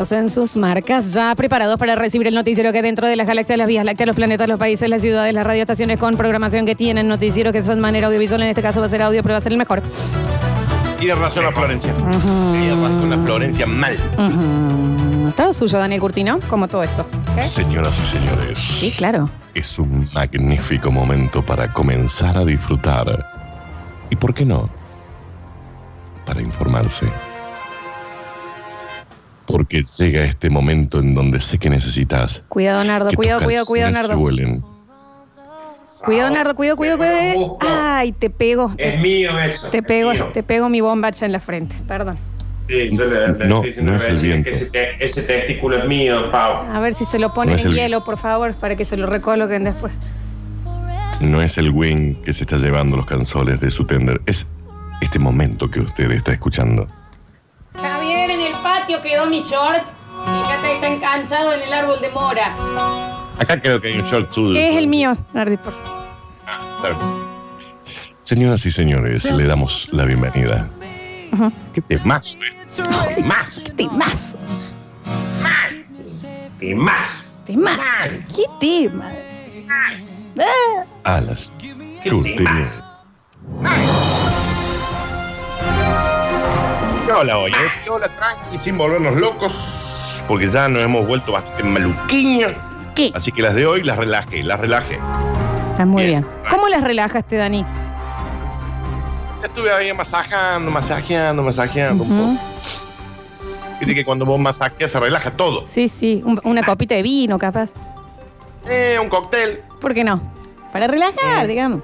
Listos en sus marcas, ya preparados para recibir el noticiero que dentro de las galaxias, las vías lácteas, los planetas, los países, las ciudades, las radioestaciones con programación que tienen noticieros que son de manera audiovisual, en este caso va a ser audio, pero va a ser el mejor. Tiene razón la Florencia. Tiene razón la Florencia mal. Todo suyo, Daniel Curtino, como todo esto. ¿ok? Señoras y señores. Sí, claro. Es un magnífico momento para comenzar a disfrutar. ¿Y por qué no? Para informarse. Porque llega este momento en donde sé que necesitas. Cuidado, Nardo, que tus cuidado, cuidado, cuidado, Nardo. huelen. Cuidado, Nardo, cuidado, cuidado, cuidado. Ay, te pego. Es Te, mío eso. te es pego, mío. te pego mi bombacha en la frente. Perdón. Sí, yo le, le No, estoy diciendo no es el viento. que ese, te- ese testículo es mío, Pau. A ver si se lo ponen No es en el- hielo, por favor, para que se lo recoloquen después. No es el wing que se está llevando los canzones de su tender. Es este momento que usted está escuchando. Patio quedó mi short. Fíjate, está enganchado en el árbol de mora. Acá creo que hay un short suyo. Es el mío, Nardi. por- Señoras y señores, le damos la bienvenida. ¿Qué temazo, eh? Más, ¿Qué temas? y más. ¿Tema? ¿Qué tema? Ah, A las ¿Qué curterías. Hola, oye. Hola, tranqui, sin volvernos locos, porque ya nos hemos vuelto bastante maluquiños. ¿Qué? Así que las de hoy las relajé, las relajé. Está muy bien. Bien. ¿Cómo las relajaste, Dani? Ya Estuve ahí masajando, masajeando, masajeando un Ujú. poco. Viste que cuando vos masajeas se relaja todo. Sí, sí. un- una copita de vino, capaz. Eh, un cóctel, ¿Por qué no? Para relajar, Mm. digamos.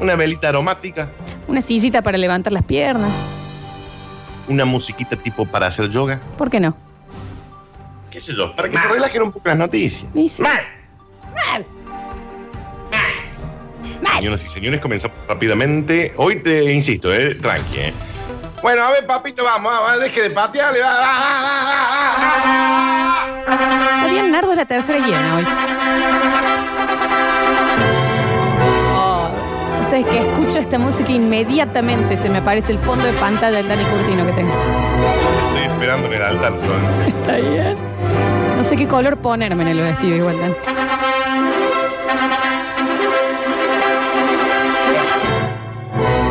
una velita aromática, Una sillita para levantar las piernas. Una musiquita tipo para hacer yoga. ¿Por qué no? ¿Qué sé yo? Para que se relajen un poco las noticias. Y sí. Mal. Señoras y señores, comenzamos rápidamente. Hoy te insisto, eh, tranqui, eh. Bueno, a ver, papito, vamos, vamos, deje de patearle. va, va, va, va, va, va. Está bien, Nardo es la tercera llena hoy. Es que escucho esta música e inmediatamente se me aparece el fondo de pantalla del Dani Curtino que tengo. Estoy esperando en el altar, Florencia. Está bien. No sé qué color ponerme en el vestido igual, Dani.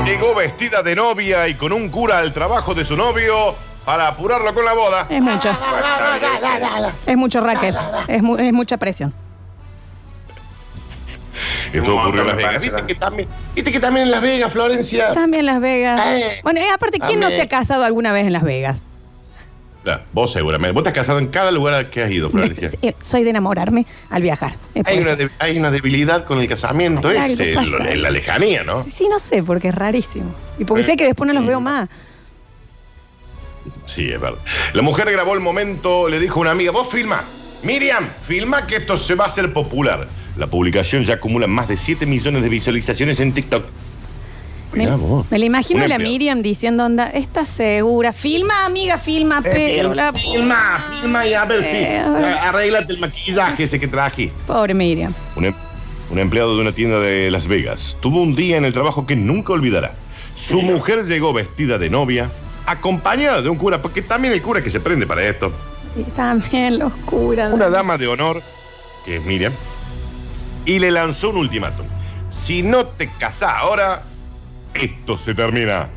Llegó vestida de novia y con un cura al trabajo de su novio para apurarlo con la boda. Es mucho. Es mucho, Raquel. Es, mu- es mucha presión. Esto ocurrió en Las Vegas. ¿Viste que, también, ¿Viste que también en Las Vegas, Florencia? También Las Vegas. Eh, Bueno, aparte, ¿quién no se ha casado alguna vez en Las Vegas? Vos seguramente. Vos te has casado en cada lugar que has ido, Florencia. Eh, Soy de enamorarme al viajar. Hay una, eso. de- hay una debilidad con el casamiento, Ay, es en la lejanía, ¿no? Sí, no sé, porque es rarísimo. Y porque sé que después no los veo más. Sí, es verdad. La mujer grabó el momento, le dijo a una amiga, vos filma, Miriam, filma que esto se va a hacer popular. La publicación ya acumula más de 7 millones de visualizaciones en TikTok. Me, la imagino a la. Miriam diciendo, onda, ¿estás segura? Filma, amiga, filma, pero la... Filma, filma y a ver si Eh, a ver. arréglate el maquillaje ese que traje. Pobre Miriam. Un, em- un empleado de una tienda de Las Vegas tuvo un día en el trabajo que nunca olvidará. Su mujer llegó vestida de novia, acompañada de un cura, porque también el cura que se prende para esto. Y también los curas. Una dama de honor, que es Miriam, y le lanzó un ultimátum. Si no te casás ahora, esto se termina.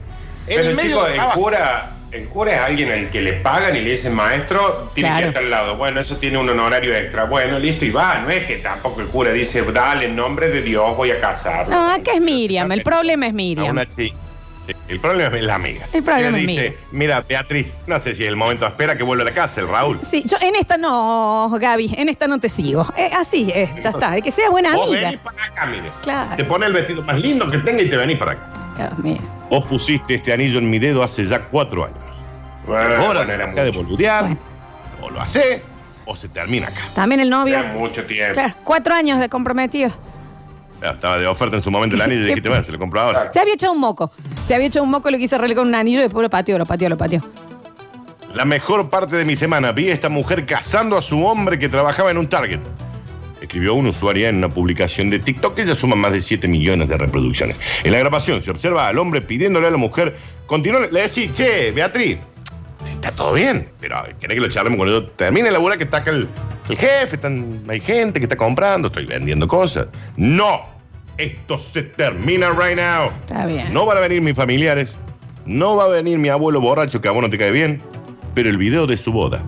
En Pero el medio chico, del el cura, el cura es alguien al que le pagan y le dicen maestro, tiene Claro. que estar al lado. Bueno, eso tiene un honorario extra. Bueno, listo, y va. No es que tampoco el cura dice, dale, en nombre de Dios voy a casar. No, acá es Miriam. El problema es A Miriam. una chi- sí, El problema es la amiga. El problema Ella es dice, Miriam. mira, Beatriz, no sé si es el momento, espera que vuelva a la casa, el Raúl. Sí, yo en esta no, Gaby, en esta no te sigo. Eh, así es, ya está. Que sea buena Vos amiga. venís para acá, mire. Claro. Te pone el vestido más lindo que tenga y te venís para acá. Dios mío. Vos pusiste este anillo en mi dedo hace ya cuatro años. Bueno, Ahora bueno, era de boludear, Bueno. o lo hace, o se termina acá. También el novio. Era mucho tiempo. Claro, cuatro años de comprometido. Ya, Estaba de oferta en su momento el anillo y dijiste, bueno, se lo compro ahora. Se había echado un moco. Se había echado un moco, lo quiso arreglar con un anillo y después lo pateó, lo pateó, lo pateó. La mejor parte de mi semana, vi a esta mujer casando a su hombre que trabajaba en un Target. Escribió un usuario en una publicación de TikTok que ya suma más de 7 millones de reproducciones. En la grabación se observa al hombre pidiéndole a la mujer, continúa, le decís, che, Beatriz, está todo bien, pero ¿querés que lo charlemos cuando yo termine la labura que está acá el, el jefe? Están, hay gente que está comprando, estoy vendiendo cosas. No, esto se termina right now. Está bien. No van a venir mis familiares, no va a venir mi abuelo borracho que a vos no te cae bien, pero el video de su boda,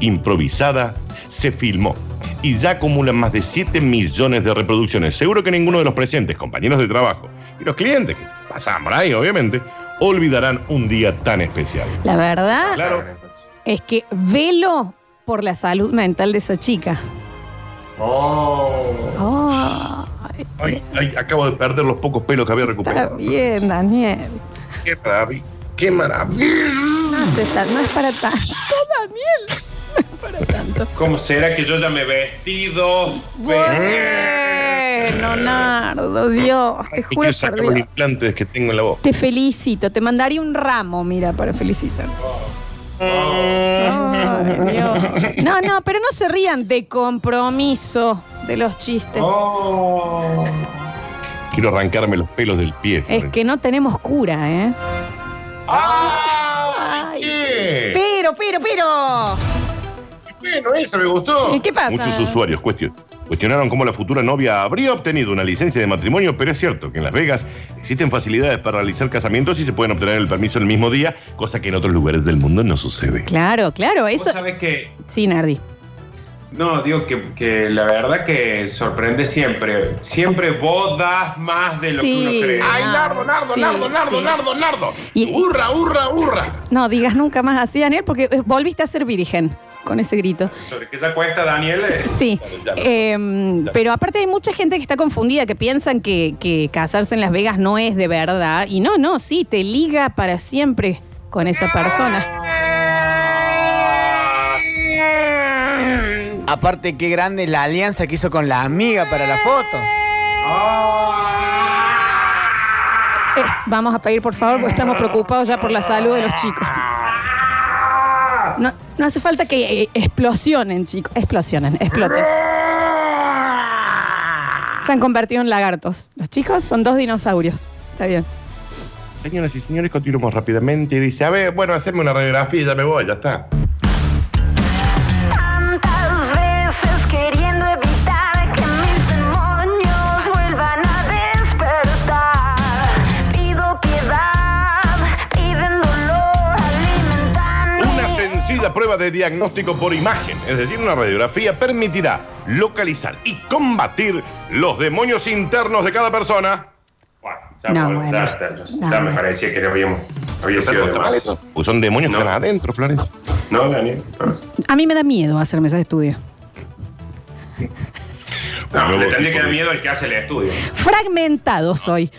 improvisada, se filmó y ya acumula más de 7 millones de reproducciones. Seguro que ninguno de los presentes, compañeros de trabajo y los clientes que pasaban por ahí, obviamente, olvidarán un día tan especial. La verdad Claro. es que velo por la salud mental de esa chica. Oh. Oh, Ay, ay, acabo de perder los pocos pelos que había está recuperado. bien, Daniel. Qué maravilla. Qué maravilla. No, está- no es para tanto, Daniel. Tanto. ¿Cómo será que yo ya me he vestido? Bueno, Nardo, Dios. Te juro sacar por los Dios. implantes que tengo en la voz. Te felicito. Te mandaría un ramo, mira, para felicitar. Ay, Dios. No, no, pero no se rían de compromiso de los chistes. Oh. Quiero arrancarme los pelos del pie. Es que no tenemos cura, ¿eh? ¡Ay, che! Pero, pero, pero. Bueno, eso me gustó. ¿Y qué pasa? Muchos usuarios cuestion- cuestionaron cómo la futura novia habría obtenido una licencia de matrimonio, pero es cierto que en Las Vegas existen facilidades para realizar casamientos y se pueden obtener el permiso el mismo día, cosa que en otros lugares del mundo no sucede. Claro, claro, Vos eso. sabés que Sí, Nardi. No, digo que, que la verdad que sorprende siempre. Siempre vos das más de lo Sí. que uno cree. Ay, Nardo, Nardo, Sí, Nardo, Nardo, sí. Nardo, Nardo. Y- ¡Hurra, hurra, hurra! No digas nunca más así, Daniel, porque volviste a ser virgen con ese grito. ¿Sobre qué se cuesta, Daniel? Eh, Sí, Ya lo- Em, pero aparte hay mucha gente que está confundida, que piensan que, que casarse en Las Vegas no es de verdad. Y no, no, sí, te liga para siempre con esa persona. Aparte, qué grande la alianza que hizo con la amiga para las fotos. Eh, vamos a pedir, por favor, porque estamos preocupados ya por la salud de los chicos. No, no hace falta que eh, explosionen, chicos. Explosionen, exploten. Se han convertido en lagartos. Los chicos son dos dinosaurios. Está bien. Señoras y señores, continuamos rápidamente. Dice, a ver, bueno, hacerme una radiografía y ya me voy, ya está. Prueba de diagnóstico por imagen, es decir, una radiografía, permitirá localizar y combatir los demonios internos de cada persona. Bueno, ya, No, bueno, ya- ya- ya No, me bueno. parecía que no habíamos, había sido de más. Pues son demonios No. que están adentro, Florencia. No, Daniel. A mí me da miedo hacerme ese estudio. No, le tendría que dar de- miedo el que hace el estudio. Fragmentado soy.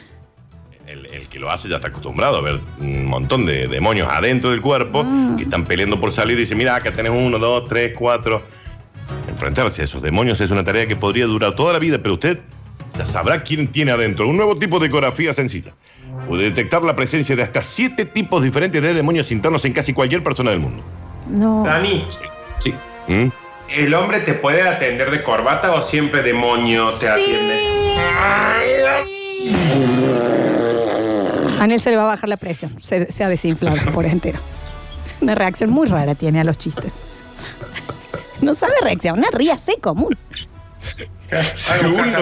El, el que lo hace ya está acostumbrado a ver un montón de demonios adentro del cuerpo que están peleando por salir y dice, mira, acá tenés uno, dos, tres, cuatro. Enfrentarse a esos demonios es una tarea que podría durar toda la vida, pero usted ya sabrá quién tiene adentro. Un nuevo tipo de ecografía sencilla. Puede detectar la presencia de hasta siete tipos diferentes de demonios internos en casi cualquier persona del mundo. No. Dani, Sí. ¿Mm? ¿el hombre te puede atender de corbata o siempre demonio te atiende? A Nel se le va a bajar la presión. Se, se ha desinflado por entero. Una reacción muy rara tiene a los chistes. No sabe reaccionar, ríase común. Segundo,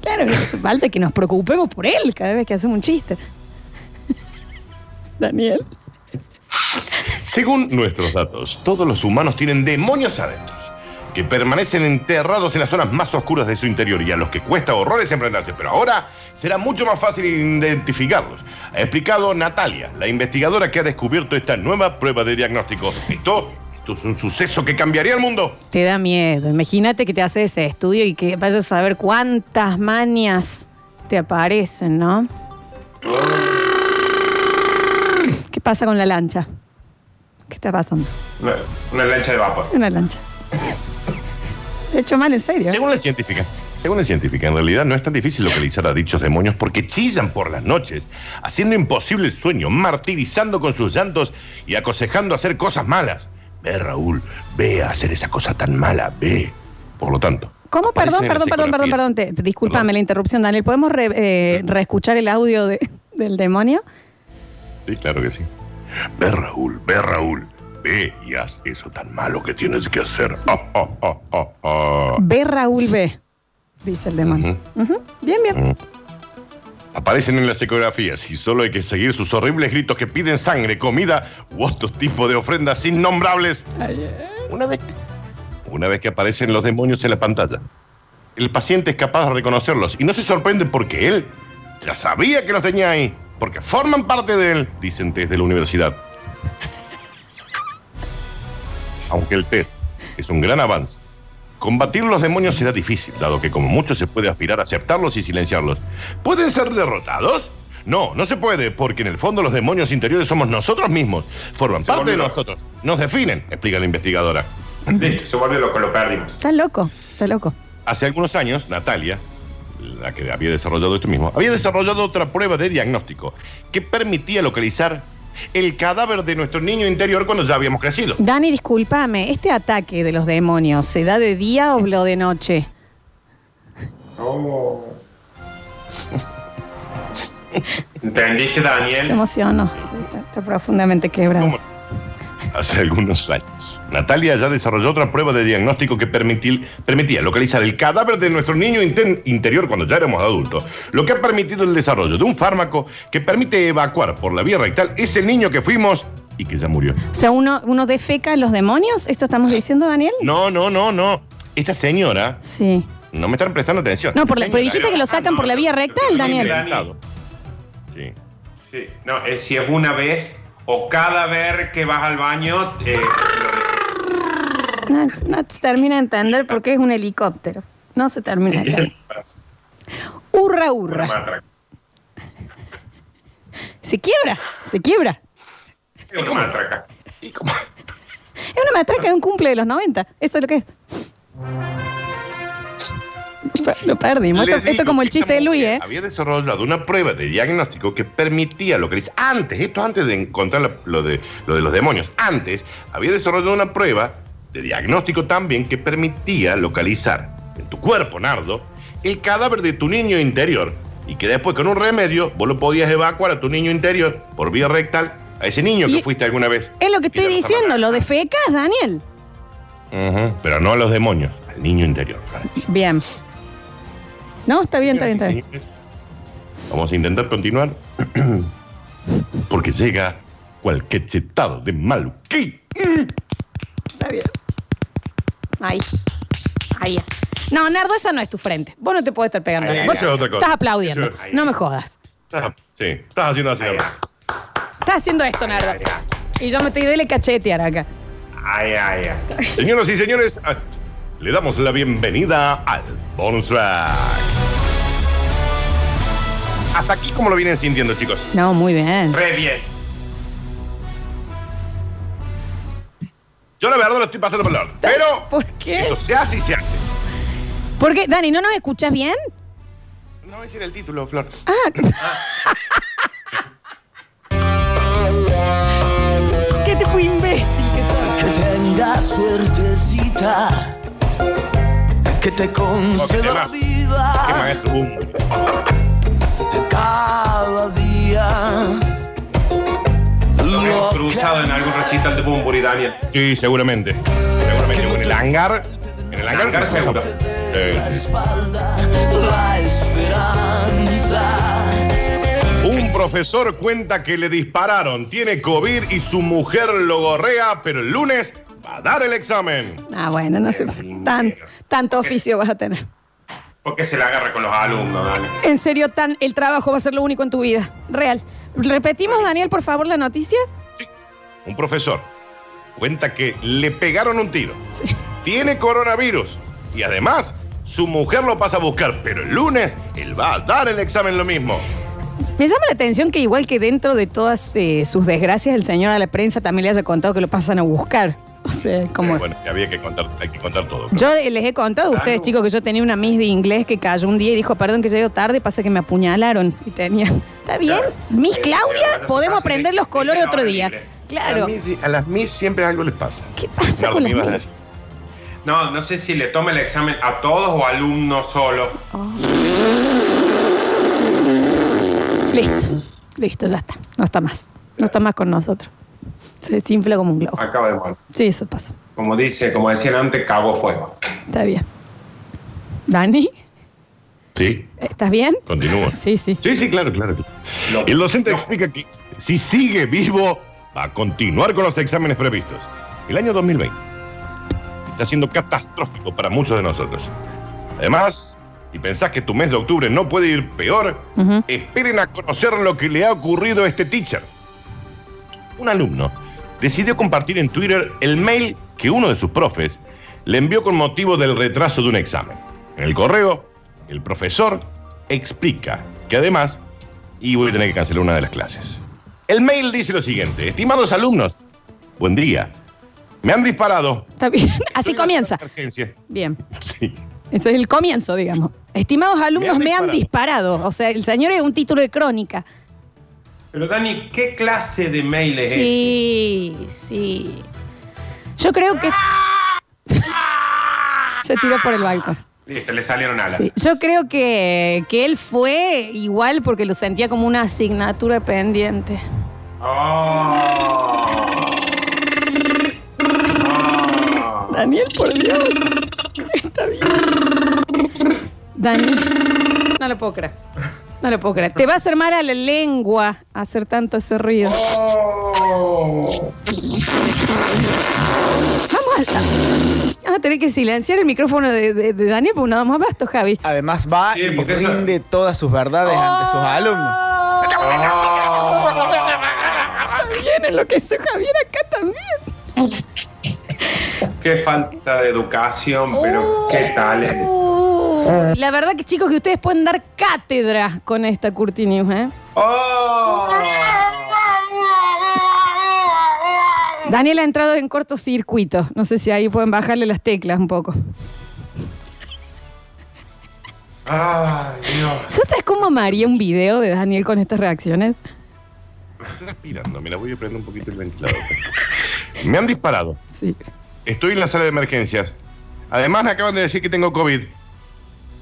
Claro, no hace falta que nos preocupemos por él cada vez que hacemos un chiste. Daniel. Según nuestros datos, todos los humanos tienen demonios adentro, que permanecen enterrados en las zonas más oscuras de su interior y a los que cuesta horrores enfrentarse. Pero ahora será mucho más fácil identificarlos. Ha explicado Natalia, la investigadora que ha descubierto esta nueva prueba de diagnóstico. Esto, esto es un suceso que cambiaría el mundo. Te da miedo. Imagínate que te hace ese estudio y que vayas a ver cuántas manias te aparecen, ¿no? ¿Qué pasa con la lancha? ¿Qué está pasando? Una, una lancha de vapor. Una lancha. He hecho mal, en serio. Según la científica, según la científica, en realidad no es tan difícil localizar a dichos demonios porque chillan por las noches, haciendo imposible el sueño, martirizando con sus llantos y aconsejando hacer cosas malas. Ve, Raúl, ve a hacer esa cosa tan mala, ve. Por lo tanto. ¿Cómo? Perdón, perdón, perdón, perdón, perdón. Te- discúlpame Perdón. la interrupción, Daniel. ¿Podemos re- eh, reescuchar el audio de- del demonio? Sí, claro que sí. Ve, Raúl, ve, Raúl. Ve y haz eso tan malo que tienes que hacer. Ah, ah, ah, ah. Ve, Raúl, ve. Dice el demonio. Bien, bien. Aparecen en las ecografías y solo hay que seguir sus horribles gritos que piden sangre, comida u otros tipos de ofrendas innombrables. Una vez, una vez que aparecen los demonios en la pantalla, el paciente es capaz de reconocerlos y no se sorprende porque él ya sabía que los tenía ahí, porque forman parte de él, dicen desde la universidad. Aunque el test es un gran avance, combatir los demonios será difícil, dado que como mucho se puede aspirar a aceptarlos y silenciarlos. ¿Pueden ser derrotados? No, no se puede, porque en el fondo los demonios interiores somos nosotros mismos. Forman Se parte de loco. nosotros. Nos definen, explica la investigadora. Listo, se volvió loco, lo perdimos. Está loco, está loco. Hace algunos años, Natalia, la que había desarrollado esto mismo, había desarrollado otra prueba de diagnóstico que permitía localizar el cadáver de nuestro niño interior cuando ya habíamos crecido. Dani, discúlpame. ¿Este ataque de los demonios se da de día o lo de noche? Oh. ¿Entendiste, Se Daniel? emocionó. Sí, está, está profundamente quebrado. ¿Cómo? Hace algunos años. Natalia ya desarrolló otra prueba de diagnóstico que permitía localizar el cadáver de nuestro niño interior cuando ya éramos adultos, lo que ha permitido el desarrollo de un fármaco que permite evacuar por la vía rectal ese niño que fuimos y que ya murió. O sea, uno, uno defeca a los demonios. ¿Esto estamos diciendo, Daniel? No, no, no, no. Esta señora, Sí. no me están prestando atención. No, por la- pero dijiste que lo sacan por la vía rectal, Daniel. Sí. Sí. No, es si es una vez o cada vez que vas al baño. eh, No, no se termina de entender porque es un helicóptero. No se termina de entender. Hurra, hurra. Se quiebra, se quiebra. Es una matraca. Es una matraca de un cumple de los 90. Eso es lo que es. Lo perdimos. Esto, esto como el que chiste de Luis, ¿eh? Había desarrollado una prueba de diagnóstico que permitía localizar, antes, esto antes de encontrar lo, de, lo de los demonios, antes había desarrollado una prueba de diagnóstico también que permitía localizar en tu cuerpo, Nardo, el cadáver de tu niño interior y que después con un remedio vos lo podías evacuar a tu niño interior por vía rectal, a ese niño Y- que fuiste alguna vez. Es lo que estoy diciendo, lo de fecas, Daniel. Pero no a los demonios, al niño interior, Florencia. Bien. No, está bien, está bien, está bien. Vamos a intentar continuar. Porque llega cualquier chetado de maluquí. Está bien. Ahí. Ahí. No, Nardo, esa no es tu frente. Vos no te puedes estar pegando. Ahí, Vos Eso es otra cosa. estás aplaudiendo. Eso es- No me jodas. Estás- Sí, estás haciendo así. Estás haciendo esto, Nardo. Y yo me estoy dele cachetear acá. Ay, ay, ay. Señoras y señores, ah, le damos la bienvenida al bonus track. Hasta aquí, como lo vienen sintiendo, chicos? No, muy bien. Re bien. Yo, la verdad, lo estoy pasando por el orden. Pero ¿Por qué? esto se hace y se hace. ¿Por qué? Dani, ¿no nos escuchas bien? No ese era el título, Flor. Ah. ¿Qué tipo imbécil que sos? Que tengas suertecita, que te Oh, conceda tema. Qué vida maestro. boom. Hemos cruzado en algún recital de Bumburi, Daniel. Sí, seguramente. Seguramente. En el hangar. En el hangar, Hangar seguro. Sí. espalda, la esperanza. Un profesor cuenta que le dispararon, tiene COVID y su mujer lo gorrea, pero el lunes va a dar el examen. Ah, bueno, no sé. Tan, tanto oficio vas a tener. ¿Por qué se la agarra con los alumnos, Daniel? En serio, tan el trabajo va a ser lo único en tu vida. Real. Repetimos, Daniel, por favor, la noticia. Un profesor cuenta que le pegaron un tiro, tiene coronavirus y además su mujer lo pasa a buscar, pero el lunes él va a dar el examen lo mismo. Me llama la atención que igual que dentro de todas eh, sus desgracias, el señor a la prensa también le haya contado que lo pasan a buscar. O sea, como. Bueno, que había que contar, hay que contar todo. Yo les he contado a ustedes, chicos, que yo tenía una Miss de inglés que cayó un día y dijo, perdón que llego tarde, pasa que me apuñalaron. Y tenía. ¿Está bien? Claro. Miss Eh, Claudia, podemos aprender los colores otro día. A Claro. las A las Miss siempre algo les pasa. ¿Qué pasa Nardo, con Miss? decir. No, no sé si le toma el examen a todos o alumnos solo. Listo. Listo, ya está. No está más. No está más con nosotros. Se desinfla como un globo. Acaba de morir. Sí, eso pasa. Como dice, como decían antes, cagó fuego. Está bien. Dani, Sí, ¿estás bien? continúa. Sí, sí. Sí, sí, claro, claro. Lo- El docente lo- explica que si sigue vivo, a continuar con los exámenes previstos. El año 2020 está siendo catastrófico para muchos de nosotros. Además, si pensás que tu mes de octubre no puede ir peor, Ujú. esperen a conocer lo que le ha ocurrido a este teacher. Un alumno decidió compartir en Twitter el mail que uno de sus profes le envió con motivo del retraso de un examen. En el correo, el profesor explica que además, y voy a tener que cancelar una de las clases. El mail dice lo siguiente, estimados alumnos, buen día. Me han disparado. Está bien. Así Estoy comienza. Bien. Sí. Ese es el comienzo, digamos. Estimados alumnos, Me me han han disparado. O sea, el señor es un título de crónica. Pero Dani, ¿qué clase de mail es ese? Sí, sí. Yo creo que. Se tiró por el balcón. Listo, le salieron alas. Sí. Yo creo que, que él fue igual porque lo sentía como una asignatura pendiente. Oh. Oh. Daniel, por Dios. Está bien. Daniel. No lo puedo creer. No lo puedo creer. Te va a hacer mal a la lengua hacer tanto ese ruido. Oh. Vamos a, a tener que silenciar el micrófono de, de- de Daniel porque no damos abasto, Javi. Además va Sí, y porque rinde todas sus verdades ante sus alumnos. Oh, Bien, en lo que hizo Javier acá también. Qué falta de educación, pero qué tal. eh. Oh. La verdad que chicos que ustedes pueden dar cátedra con esta Curti News, ¿eh? Daniel ha entrado en cortocircuito. No sé si ahí pueden bajarle las teclas un poco. Ay, Dios. ¿Sabes cómo amaría un video de Daniel con estas reacciones? Estoy respirando, mira, voy a prender un poquito el ventilador. Me han disparado. Sí. Estoy en la sala de emergencias. Además me acaban de decir que tengo COVID.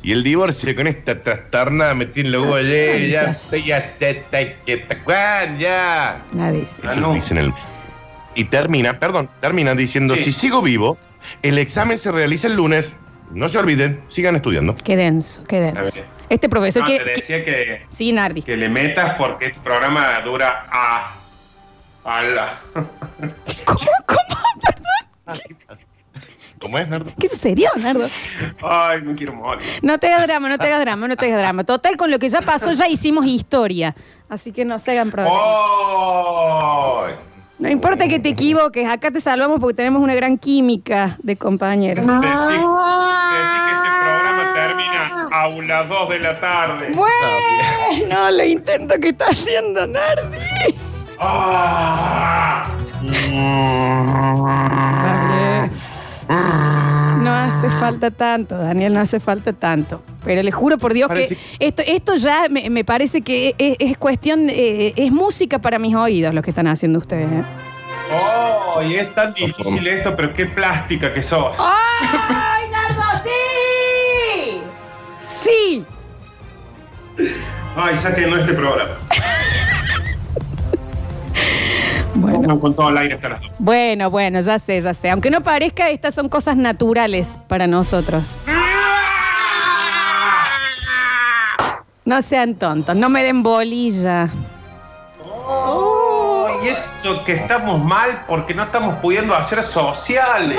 Y el divorcio con esta trastornada me tiene. Ya Gracias. estoy, ya está, está, está, Juan, ya. Nadie dice. Ah, Eso no. dicen el- Y termina, perdón, termina diciendo, Sí. si sigo vivo, el examen se realiza el lunes. No se olviden, sigan estudiando. Qué denso, qué denso. Este profesor No, quiere. te decía que, Sí, Nardi. que le metas porque este programa dura a. a la. ¿Cómo? ¿Cómo? Perdón. ¿Cómo es, Nardo? ¿Qué sucedió, Nardo? Ay, me quiero morir. No te hagas drama, no te hagas drama, no te hagas drama. Total, con lo que ya pasó, ya hicimos historia. Así que no se hagan problemas. Ay. No importa que te equivoques, acá te salvamos porque tenemos una gran química de compañeros. Decí, decí que este programa termina a las 2 de la tarde. Bueno, lo intento que está haciendo Nardi. Ah. Daniel. No hace falta tanto, Daniel, no hace falta tanto. Pero le juro por Dios Parece- que esto, esto ya me, me parece que es, es cuestión, eh, es música para mis oídos lo que están haciendo ustedes. ¿eh? Oh, y es tan difícil esto, pero qué plástica que sos. ¡Ay, Nardo, sí! Sí. Ay, sáquenlo este programa. Bueno. Con todo el aire hasta las 2. Bueno, bueno, ya sé, ya sé. Aunque no parezca, estas son cosas naturales para nosotros. No sean tontos, no me den bolilla. Oh, y eso que estamos mal porque no estamos pudiendo hacer sociales.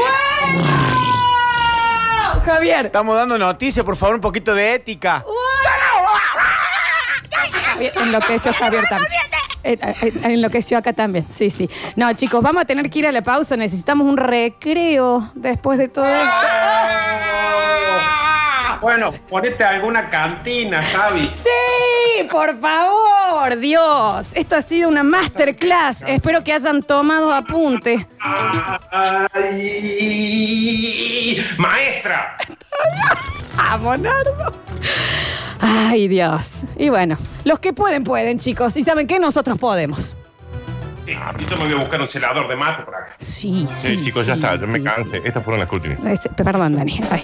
Javier. Estamos dando noticias, por favor, un poquito de ética. Javier, Enloqueció Javier también. Eh, eh, Enloqueció acá también, sí, sí. No, chicos, vamos a tener que ir a la pausa. Necesitamos un recreo después de todo esto. Bueno, ponete alguna cantina, Javi. Sí, por favor, Dios. Esto ha sido una masterclass. Espero que hayan tomado apunte. Ay, maestra. Vamos, Nardo. Ay, Dios. Y bueno, los que pueden, pueden, chicos. Y saben que nosotros podemos. Sí, y yo me voy a buscar un celador de mate por acá. Sí, Sí, chicos, ya está, yo me sí, cansé. Estas fueron las sí. Ese- Perdón, Dani. Ay,